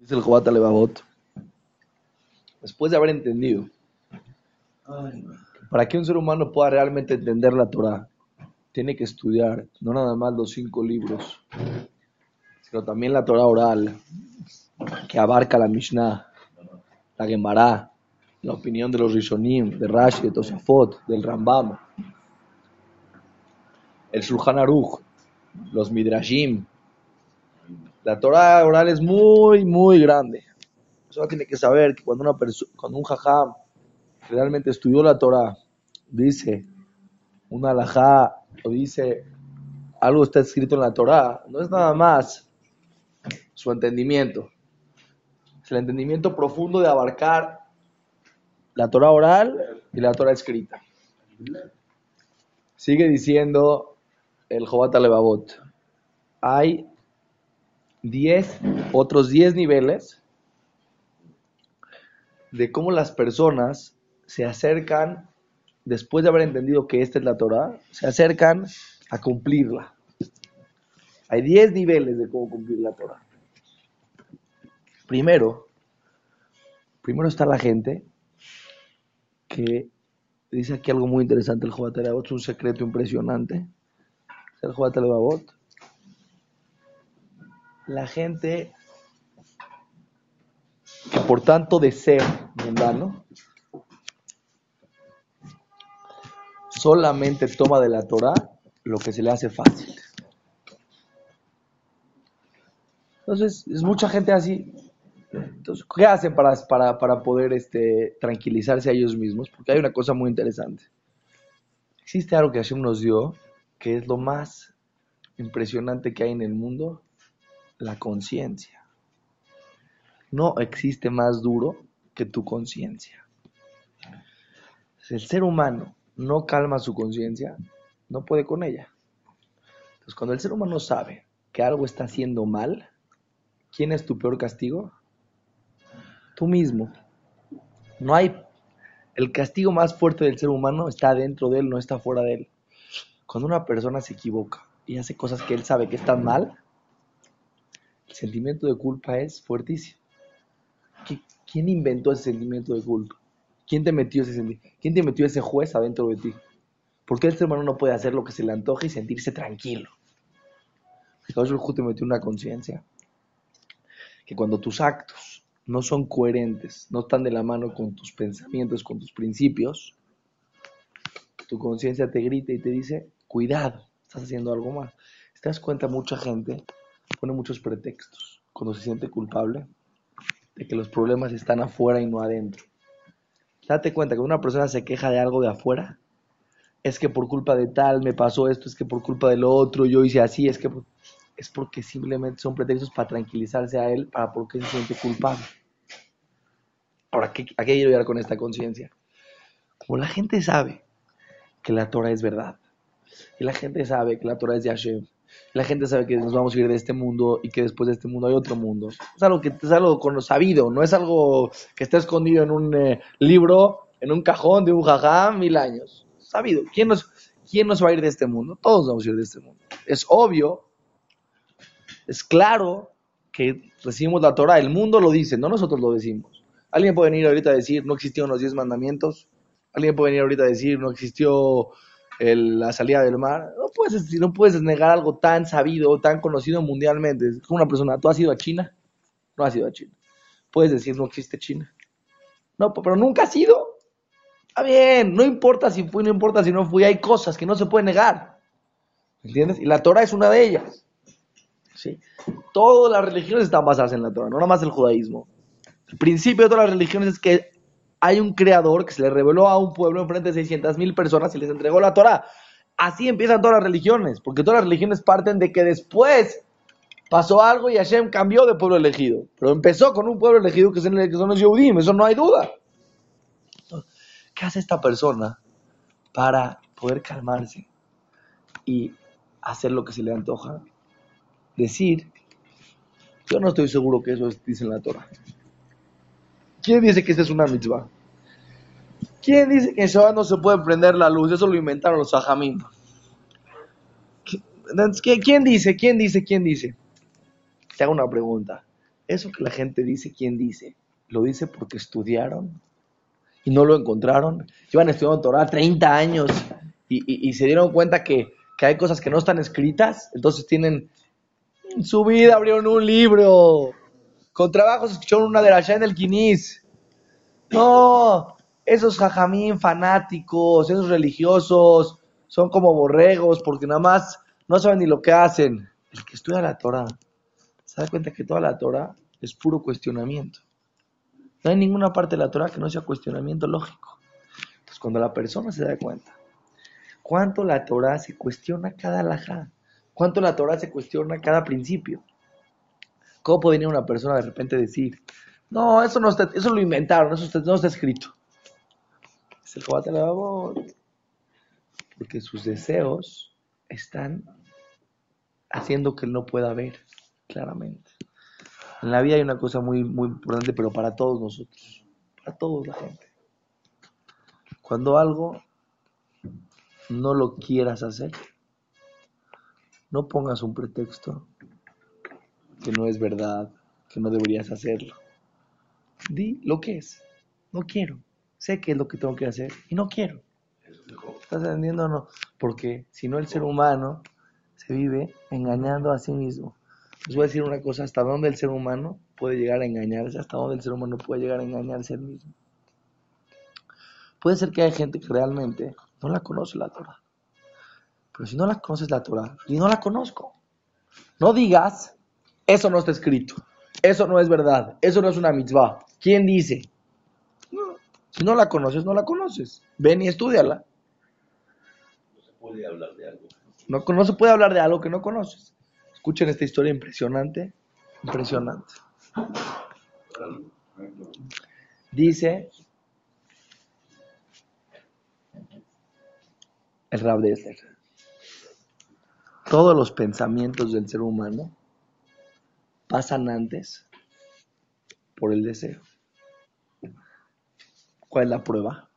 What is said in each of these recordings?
Dice el Jobat Levavot, después de haber entendido para que un ser humano pueda realmente entender la Torah, tiene que estudiar no nada más los cinco libros, sino también la Torah oral, que abarca la Mishnah, la Gemara, la opinión de los Rishonim, de Rashi, de Tosafot, del Rambam, el Shulchan Aruch, los Midrashim. La Torah oral es muy, muy grande. Eso tiene que saber que cuando, un jajam realmente estudió la Torah, dice una alajá o dice algo está escrito en la Torah, no es nada más su entendimiento. Es el entendimiento profundo de abarcar la Torah oral y la Torah escrita. Sigue diciendo el Jobat Levavot. Hay 10, otros 10 niveles de cómo las personas se acercan, después de haber entendido que esta es la Torah, se acercan a cumplirla. Hay 10 niveles de cómo cumplir la Torah. Primero, primero está la gente que dice aquí algo muy interesante el Jobat es un secreto impresionante. El Jobat La gente que por tanto desea mundano, solamente toma de la Torah lo que se le hace fácil. Entonces, es mucha gente así. Entonces, ¿qué hacen para, para, poder este, tranquilizarse a ellos mismos? Porque hay una cosa muy interesante. Existe algo que Hashem nos dio, que es lo más impresionante que hay en el mundo, la conciencia. No existe más duro que tu conciencia. El ser humano no calma su conciencia, no puede con ella. Entonces, cuando el ser humano sabe que algo está haciendo mal, ¿quién es tu peor castigo? Tú mismo. No hay. El castigo más fuerte del ser humano está dentro de él, no está fuera de él. Cuando una persona se equivoca y hace cosas que él sabe que están mal, el sentimiento de culpa es fuertísimo. ¿Quién inventó ese sentimiento de culpa? ¿Quién te metió ese ¿Quién te metió ese juez adentro de ti? ¿Por qué el ser humano no puede hacer lo que se le antoje y sentirse tranquilo? Jesús te metió una conciencia que cuando tus actos no son coherentes, no están de la mano con tus pensamientos, con tus principios, tu conciencia te grita y te dice, cuidado, estás haciendo algo mal. ¿Te das cuenta? Mucha gente pone muchos pretextos cuando se siente culpable de que los problemas están afuera y no adentro. Date cuenta que una persona se queja de algo de afuera, es que por culpa de tal me pasó esto, es que por culpa de lo otro yo hice así, es que es porque simplemente son pretextos para tranquilizarse a él, para porque se siente culpable. Ahora, ¿a qué quiero llegar con esta conciencia? Como la gente sabe que la Torah es verdad, y la gente sabe que la Torah es de la gente sabe que nos vamos a ir de este mundo y que después de este mundo hay otro mundo. Es algo que es algo con sabido, no es algo que está escondido en un eh, libro, en un cajón de un jajá mil años. Sabido. ¿Quién nos, ¿Quién nos va a ir de este mundo? Todos vamos a ir de este mundo. Es obvio, es claro que recibimos la Torah. El mundo lo dice, no nosotros lo decimos. Alguien puede venir ahorita a decir, no existieron los diez mandamientos. Alguien puede venir ahorita a decir, no existió la salida del mar. No puedes, no puedes negar algo tan sabido, tan conocido mundialmente. Es como una persona, ¿tú has ido a China? No has ido a China. Puedes decir, no existe China. No, pero nunca has ido. Está bien, no importa si fui, no importa si no fui, hay cosas que no se pueden negar. ¿Entiendes? Y la Torah es una de ellas. ¿Sí? Todas las religiones están basadas en la Torah, no nada más el judaísmo. El principio de todas las religiones es que hay un creador que se le reveló a un pueblo en frente de 600 mil personas y les entregó la Torah. Así empiezan todas las religiones, porque todas las religiones parten de que después pasó algo y Hashem cambió de pueblo elegido. Pero empezó con un pueblo elegido que son los Yehudim, eso no hay duda. ¿Qué hace esta persona para poder calmarse y hacer lo que se le antoja? Decir, yo no estoy seguro que eso dice en la Torah. ¿Quién dice que esta es una mitzvah? ¿Quién dice que en Shabbat no se puede prender la luz? Eso lo inventaron los ajamim. ¿Quién dice? ¿Quién dice? ¿Quién dice? Te hago una pregunta. Eso que la gente dice, ¿quién dice? Lo dice porque estudiaron y no lo encontraron. Llevan estudiando Torah 30 años y, se dieron cuenta que, hay cosas que no están escritas. Entonces tienen en su vida abrieron un libro. Con trabajos escucharon una de la en el Quinis. No, esos jajamín fanáticos, esos religiosos, son como borregos porque nada más no saben ni lo que hacen. El que estudia la Torah se da cuenta que toda la Torah es puro cuestionamiento. No hay ninguna parte de la Torah que no sea cuestionamiento lógico. Entonces, cuando la persona se da cuenta cuánto la Torah se cuestiona cada alajá, cuánto la Torah se cuestiona cada principio. ¿Cómo puede venir una persona de repente decir, no, eso no está, eso lo inventaron, eso no está escrito? Es el Porque sus deseos están haciendo que él no pueda ver claramente. En la vida hay una cosa muy, muy importante, pero para todos nosotros, para toda la gente. Cuando algo no lo quieras hacer, no pongas un pretexto que no es verdad, que no deberías hacerlo. Di lo que es. No quiero. Sé que es lo que tengo que hacer y no quiero. ¿Estás entendiendo o no? Porque si no el ser humano se vive engañando a sí mismo. Les voy a decir una cosa, hasta dónde el ser humano puede llegar a engañarse, hasta dónde el ser humano puede llegar a engañarse él mismo. Puede ser que haya gente que realmente no la conoce la Torah. Pero si no la conoces la Torah, y no la conozco, no digas, eso no está escrito, eso no es verdad, eso no es una mitzvah. ¿Quién dice? si no la conoces, no la conoces. Ven y estudiala. No se puede hablar de algo. No, no se puede hablar de algo que no conoces. Escuchen esta historia impresionante, impresionante. Dice el Rab de todos los pensamientos del ser humano pasan antes por el deseo. ¿Cuál es la prueba?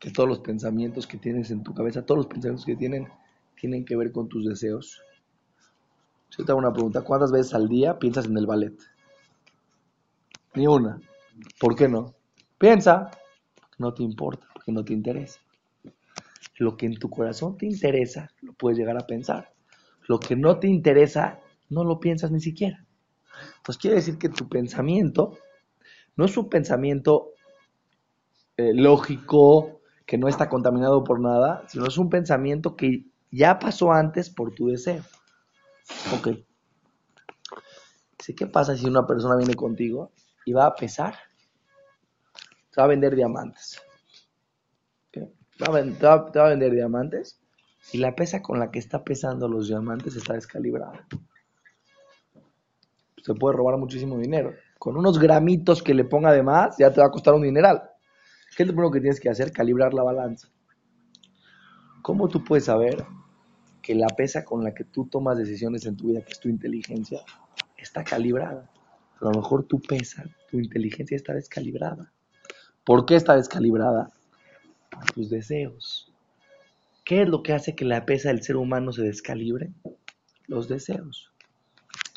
Que todos los pensamientos que tienes en tu cabeza, todos los pensamientos que tienen, tienen que ver con tus deseos. Yo te hago una pregunta. ¿Cuántas veces al día piensas en el ballet? Ni una. ¿Por qué no? Piensa. No te importa, porque no te interesa. Lo que en tu corazón te interesa, lo puedes llegar a pensar. Lo que no te interesa, no lo piensas ni siquiera. Entonces quiere decir que tu pensamiento no es un pensamiento eh, lógico, que no está contaminado por nada, sino es un pensamiento que ya pasó antes por tu deseo. Ok. ¿qué pasa si una persona viene contigo y va a pesar? Te va a vender diamantes. Te, va a, vender diamantes y la pesa con la que está pesando los diamantes está descalibrada. Se puede robar muchísimo dinero. Con unos gramitos que le ponga de más, ya te va a costar un dineral. ¿Qué es lo primero que tienes que hacer? Calibrar la balanza. ¿Cómo tú puedes saber que la pesa con la que tú tomas decisiones en tu vida, que es tu inteligencia, está calibrada. Pero a lo mejor tu pesa, tu inteligencia está descalibrada. ¿Por qué está descalibrada? Tus deseos. ¿Qué es lo que hace que la pesa del ser humano se descalibre? Los deseos.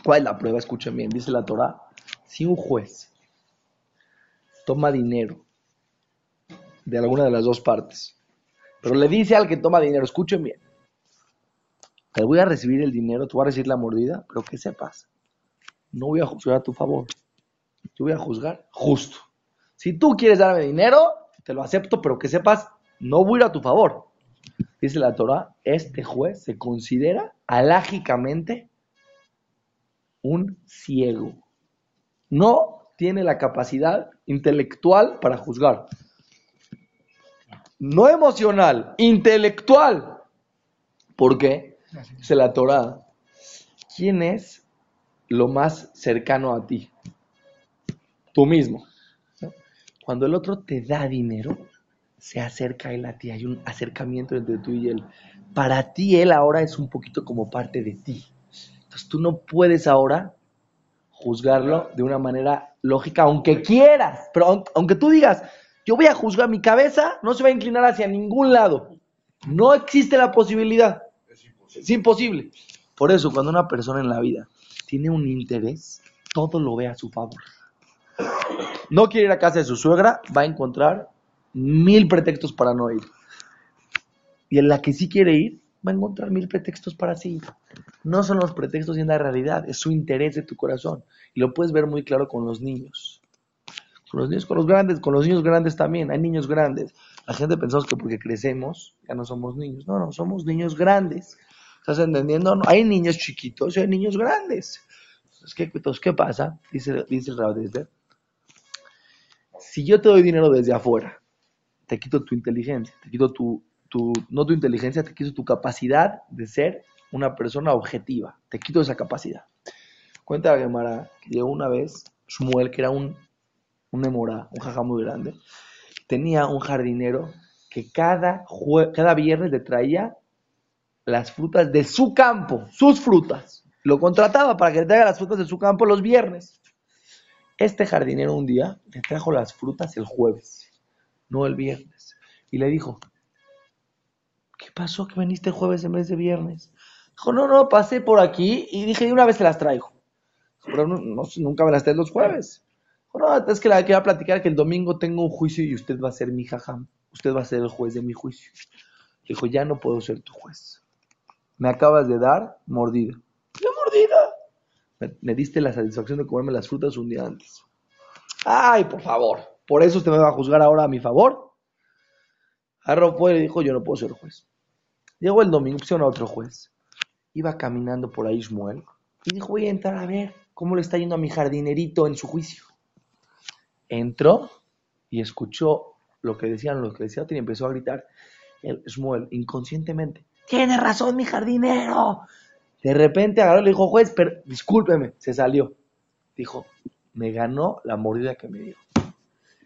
¿Cuál es la prueba? Escuchen bien, dice la Torah. Si un juez toma dinero de alguna de las dos partes, pero le dice al que toma dinero, escuchen bien, te voy a recibir el dinero, tú vas a recibir la mordida, pero que sepas, no voy a juzgar a tu favor. Yo voy a juzgar justo. Si tú quieres darme dinero, te lo acepto, pero que sepas, no voy a ir a tu favor. Dice la Torah, este juez se considera alágicamente un ciego. No tiene la capacidad intelectual para juzgar. No emocional, intelectual. ¿Por qué? Dice la Torah. ¿Quién es lo más cercano a ti? Tú mismo. Cuando el otro te da dinero, se acerca él a ti. Hay un acercamiento entre tú y él. Para ti, él ahora es un poquito como parte de ti. Entonces tú no puedes ahora juzgarlo de una manera lógica, aunque quieras. Pero aunque tú digas, yo voy a juzgar mi cabeza, no se va a inclinar hacia ningún lado. No existe la posibilidad. Es imposible. Por eso, cuando una persona en la vida tiene un interés, todo lo ve a su favor. No quiere ir a casa de su suegra, va a encontrar mil pretextos para no ir. Y en la que sí quiere ir, va a encontrar mil pretextos para sí ir. No son los pretextos y en la realidad, es su interés de tu corazón. Y lo puedes ver muy claro con los niños. Con los niños, con los grandes, con los niños grandes también. Hay niños grandes. La gente pensamos que porque crecemos ya no somos niños. No, no, somos niños grandes. ¿Estás entendiendo? Hay niños chiquitos y hay niños grandes. Entonces, ¿qué, entonces, ¿qué pasa? Dice, dice el Rabbi Si yo te doy dinero desde afuera, te quito tu inteligencia, te quito tu, tu, no tu inteligencia, te quito tu capacidad de ser una persona objetiva. Te quito esa capacidad. Cuenta la Gemara que llegó una vez Shmuel, que era un, un emora, un jaja muy grande, tenía un jardinero que cada, cada viernes le traía las frutas de su campo, sus frutas. Lo contrataba para que le traiga las frutas de su campo los viernes. Este jardinero un día le trajo las frutas el jueves, no el viernes. Y le dijo, ¿qué pasó que viniste jueves en vez de viernes? Dijo, no, no, pasé por aquí y dije, una vez se las traigo. Pero nunca me las traes los jueves. No, es que la quería platicar que el domingo tengo un juicio y usted va a ser mi jajam. Usted va a ser el juez de mi juicio. Dijo, ya no puedo ser tu juez. Me acabas de dar mordida. ¿Qué mordida? Me, diste la satisfacción de comerme las frutas un día antes. Ay, por favor. ¿Por eso usted me va a juzgar ahora a mi favor? Arro y dijo, yo no puedo ser juez. Llegó el domingo, pusieron a otro juez. Iba caminando por ahí Ismuel y dijo, voy a entrar a ver cómo le está yendo a mi jardinerito en su juicio. Entró y escuchó lo que decían los que decían y empezó a gritar el Shmuel inconscientemente. Tiene razón mi jardinero. De repente agarró y le dijo, juez, pero discúlpeme, se salió. Dijo, me ganó la mordida que me dio.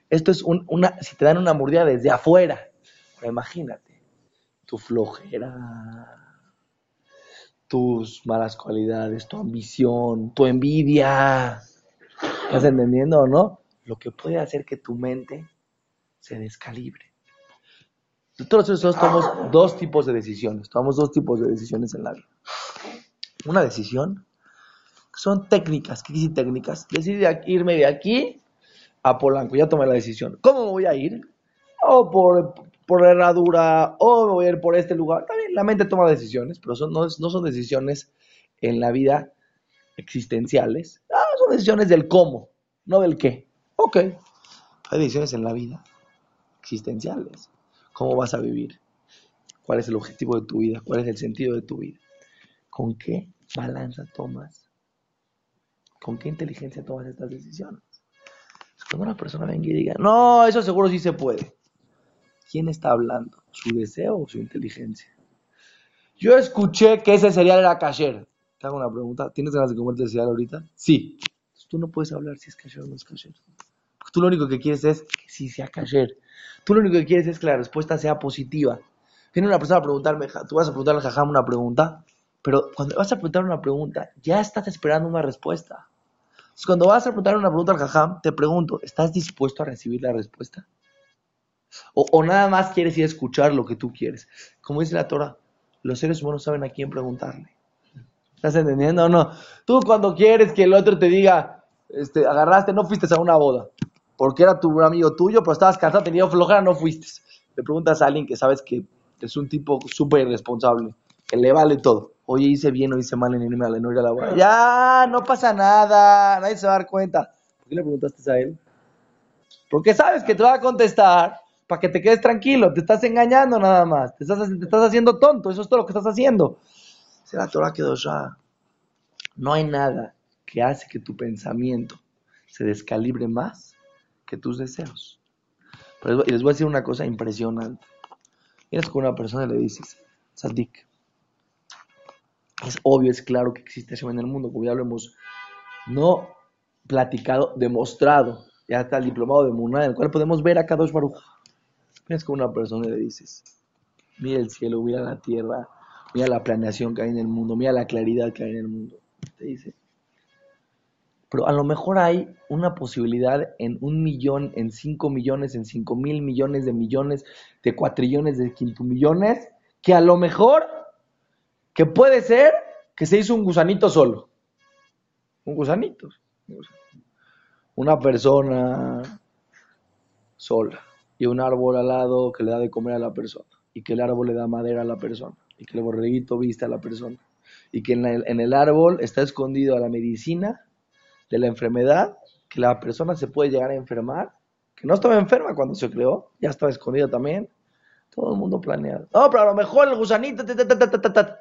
Esto es una, si te dan una mordida desde afuera, imagínate, tu flojera, tus malas cualidades, tu ambición, tu envidia. ¿Estás entendiendo o no? Lo que puede hacer que tu mente se descalibre. Todos nosotros tomamos dos tipos de decisiones. Tomamos dos tipos de decisiones en la vida. Una decisión son técnicas. ¿Qué dice técnicas? Decidir irme de aquí a Polanco. Ya tomé la decisión. ¿Cómo me voy a ir? O por por la herradura, o me voy a ir por este lugar. También la mente toma decisiones, pero son, no, son decisiones en la vida existenciales. Ah, son decisiones del cómo, no del qué. Ok, hay decisiones en la vida existenciales. ¿Cómo vas a vivir? ¿Cuál es el objetivo de tu vida? ¿Cuál es el sentido de tu vida? ¿Con qué balanza tomas? ¿Con qué inteligencia tomas estas decisiones? Cuando una persona venga y diga, no, eso seguro sí se puede. ¿quién está hablando? ¿Su deseo o su inteligencia? Yo escuché que ese cereal era kasher. Te hago una pregunta. ¿Tienes ganas de comerte cereal ahorita? Sí. tú no puedes hablar si es kasher o no es kasher. Tú lo único que quieres es que sí sea kasher. Tú lo único que quieres es que la respuesta sea positiva. Viene una persona a preguntarme, tú vas a preguntarle a Jajam una pregunta, pero cuando vas a preguntar una pregunta, ya estás esperando una respuesta. Entonces, cuando vas a preguntar una pregunta al Jajam, te pregunto, ¿estás dispuesto a recibir la respuesta? O, nada más quieres ir a escuchar lo que tú quieres. Como dice la Torah, los seres humanos saben a quién preguntarle. ¿Estás entendiendo o no? Tú cuando quieres que el otro te diga, este, agarraste, no fuiste a una boda, porque era tu amigo tuyo, pero estabas cansado, tenías flojera, no fuiste. Le preguntas a alguien que sabes que es un tipo súper irresponsable, que le vale todo. Oye, hice bien o hice mal en irme a no ir a la boda. Ya, no pasa nada, nadie se va a dar cuenta. ¿Por qué le preguntaste a él? Porque sabes que te va a contestar para que te quedes tranquilo, te estás engañando nada más, te estás, te estás haciendo tonto, eso es todo lo que estás haciendo. Se la Torah quedó ya. No hay nada que hace que tu pensamiento se descalibre más que tus deseos. y les voy a decir una cosa impresionante. Vienes con una persona le dices, Sadik, es obvio, es claro que existe eso en el mundo, como ya lo hemos no platicado, demostrado. Ya está el diplomado de Munay, en el cual podemos ver a Kadosh Baruch. Vienes con una persona y le dices, mira el cielo, mira la tierra, mira la planeación que hay en el mundo, mira la claridad que hay en el mundo. Te dice, pero a lo mejor hay una posibilidad en un millón, en cinco millones, en cinco mil millones de millones, de cuatrillones, de quinto millones, que a lo mejor, que puede ser que se hizo un gusanito solo. Un gusanito. Una persona sola y un árbol al lado que le da de comer a la persona y que el árbol le da madera a la persona y que el borreguito viste a la persona y que en el, en el árbol está escondido a la medicina de la enfermedad que la persona se puede llegar a enfermar, que no estaba enferma cuando se creó, ya estaba escondido también. Todo el mundo planeado. No, pero a lo mejor el gusanito. Ta, ta, ta.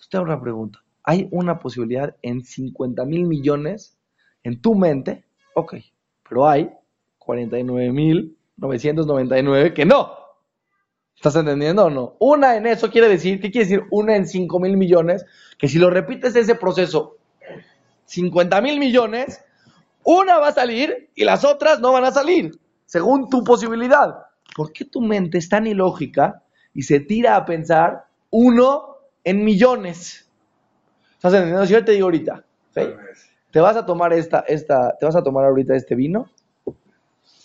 Usted una pregunta. Hay una posibilidad en 50 mil millones en tu mente. Ok, pero hay 49 mil 999 que no. ¿Estás entendiendo o no? Una en eso quiere decir, ¿qué quiere decir? Una en 5 mil millones, que si lo repites ese proceso 50 mil millones, una va a salir y las otras no van a salir, según tu posibilidad. ¿Por qué tu mente es tan ilógica y se tira a pensar uno en millones? ¿Estás entendiendo? Si yo te digo ahorita, ¿sí? te vas a tomar esta, esta, te vas a tomar ahorita este vino,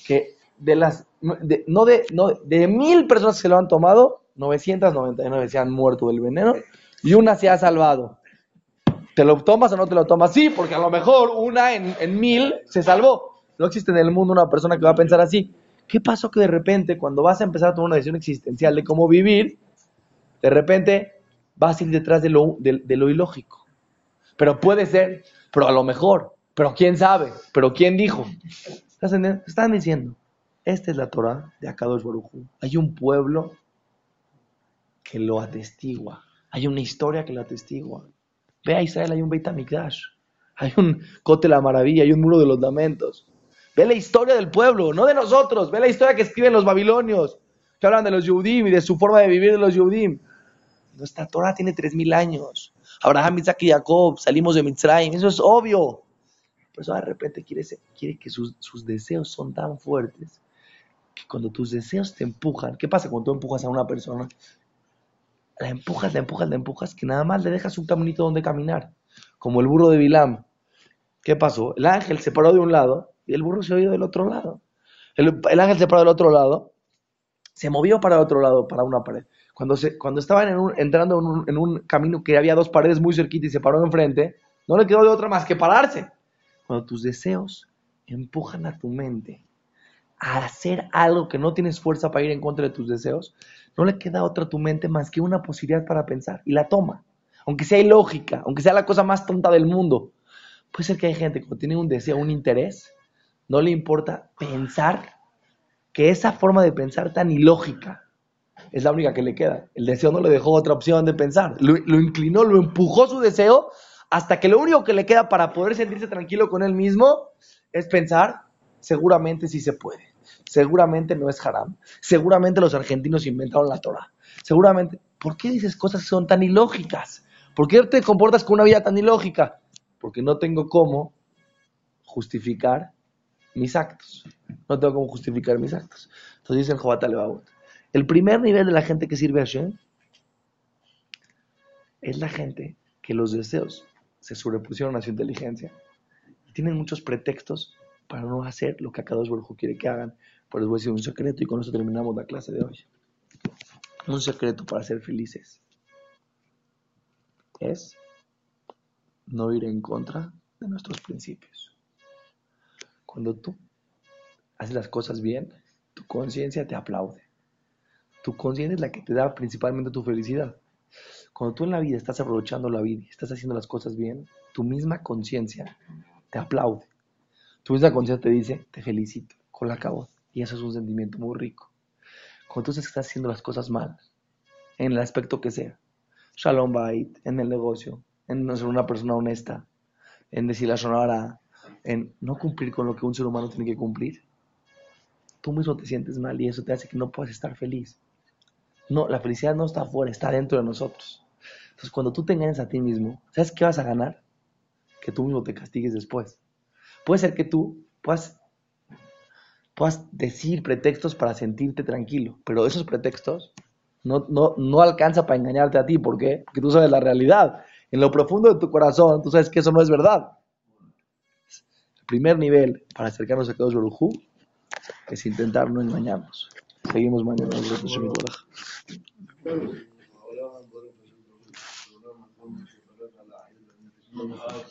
que de las, de- no de, no, de mil personas que se lo han tomado, 999 se han muerto del veneno y una se ha salvado. ¿Te lo tomas o no te lo tomas? Sí, porque a lo mejor una en, mil se salvó. No existe en el mundo una persona que va a pensar así. ¿Qué pasó que de repente, cuando vas a empezar a tomar una decisión existencial de cómo vivir, de repente vas a ir detrás de lo, ilógico? Pero puede ser, pero a lo mejor, pero quién sabe, pero quién dijo. Están diciendo, esta es la Torah de Akadosh Baruj Hu. Hay un pueblo que lo atestigua. Hay una historia que lo atestigua. Ve a Israel, hay un Beit HaMikdash. Hay un Cote la Maravilla, hay un Muro de los Lamentos. Ve la historia del pueblo, no de nosotros. Ve la historia que escriben los babilonios, que hablan de los Yehudim y de su forma de vivir de los Yehudim. Nuestra Torah tiene 3.000 años. Abraham, Isaac y Jacob, salimos de Mitzrayim. Eso es obvio. Pero eso de repente quiere que sus, sus deseos son tan fuertes que cuando tus deseos te empujan, ¿qué pasa cuando tú empujas a una persona? La empujas, la empujas, la empujas, que nada más le dejas un caminito donde caminar, como el burro de Bilam. ¿Qué pasó? El ángel se paró de un lado y el burro se oyó del otro lado. El, el ángel se paró del otro lado, se movió para el otro lado, para una pared. Cuando, se, cuando estaban en un- entrando en un, en un camino que había dos paredes muy cerquita y se paró enfrente, no le quedó de otra más que pararse. Cuando tus deseos empujan a tu mente a hacer algo que no tienes fuerza para ir en contra de tus deseos, no le queda otra a tu mente más que una posibilidad para pensar y la toma. Aunque sea ilógica, aunque sea la cosa más tonta del mundo. Puede ser que hay gente que tiene un deseo, un interés, no le importa pensar que esa forma de pensar tan ilógica es la única que le queda. El deseo no le dejó otra opción de pensar. Lo, lo inclinó, lo empujó su deseo hasta que lo único que le queda para poder sentirse tranquilo con él mismo es pensar, seguramente sí se puede. Seguramente no es haram. Seguramente los argentinos inventaron la Torah. Seguramente, ¿por qué dices cosas que son tan ilógicas? ¿Por qué te comportas con una vida tan ilógica? Porque no tengo cómo justificar mis actos. No tengo cómo justificar mis actos. Entonces dice el Jobat el primer nivel de la gente que sirve a Hashem es la gente que los deseos se sobrepusieron a su inteligencia y tienen muchos pretextos para no hacer lo que Baruj Hu quiere que hagan. Pero les voy a decir un secreto y con eso terminamos la clase de hoy. Un secreto para ser felices es no ir en contra de nuestros principios. Cuando tú haces las cosas bien, tu conciencia te aplaude. Tu conciencia es la que te da principalmente tu felicidad. Cuando tú en la vida estás aprovechando la vida y estás haciendo las cosas bien, tu misma conciencia te aplaude. Tu misma conciencia te dice, te felicito, con la acabó. Y eso es un sentimiento muy rico. Cuando tú estás haciendo las cosas mal, en el aspecto que sea, Shalom Bait, en el negocio, en no ser una persona honesta, en decir la sonora, en no cumplir con lo que un ser humano tiene que cumplir, tú mismo te sientes mal y eso te hace que no puedas estar feliz. No, la felicidad no está afuera, está dentro de nosotros. Entonces, cuando tú te engañas a ti mismo, ¿sabes qué vas a ganar? Que tú mismo te castigues después. Puede ser que tú puedas, puedas decir pretextos para sentirte tranquilo, pero esos pretextos no, no, no alcanza para engañarte a ti. ¿Por qué? Porque tú sabes la realidad. En lo profundo de tu corazón, tú sabes que eso no es verdad. El primer nivel para acercarnos a Kadosh Baruj Hu es intentar no engañarnos. Seguimos mañana. Ahora,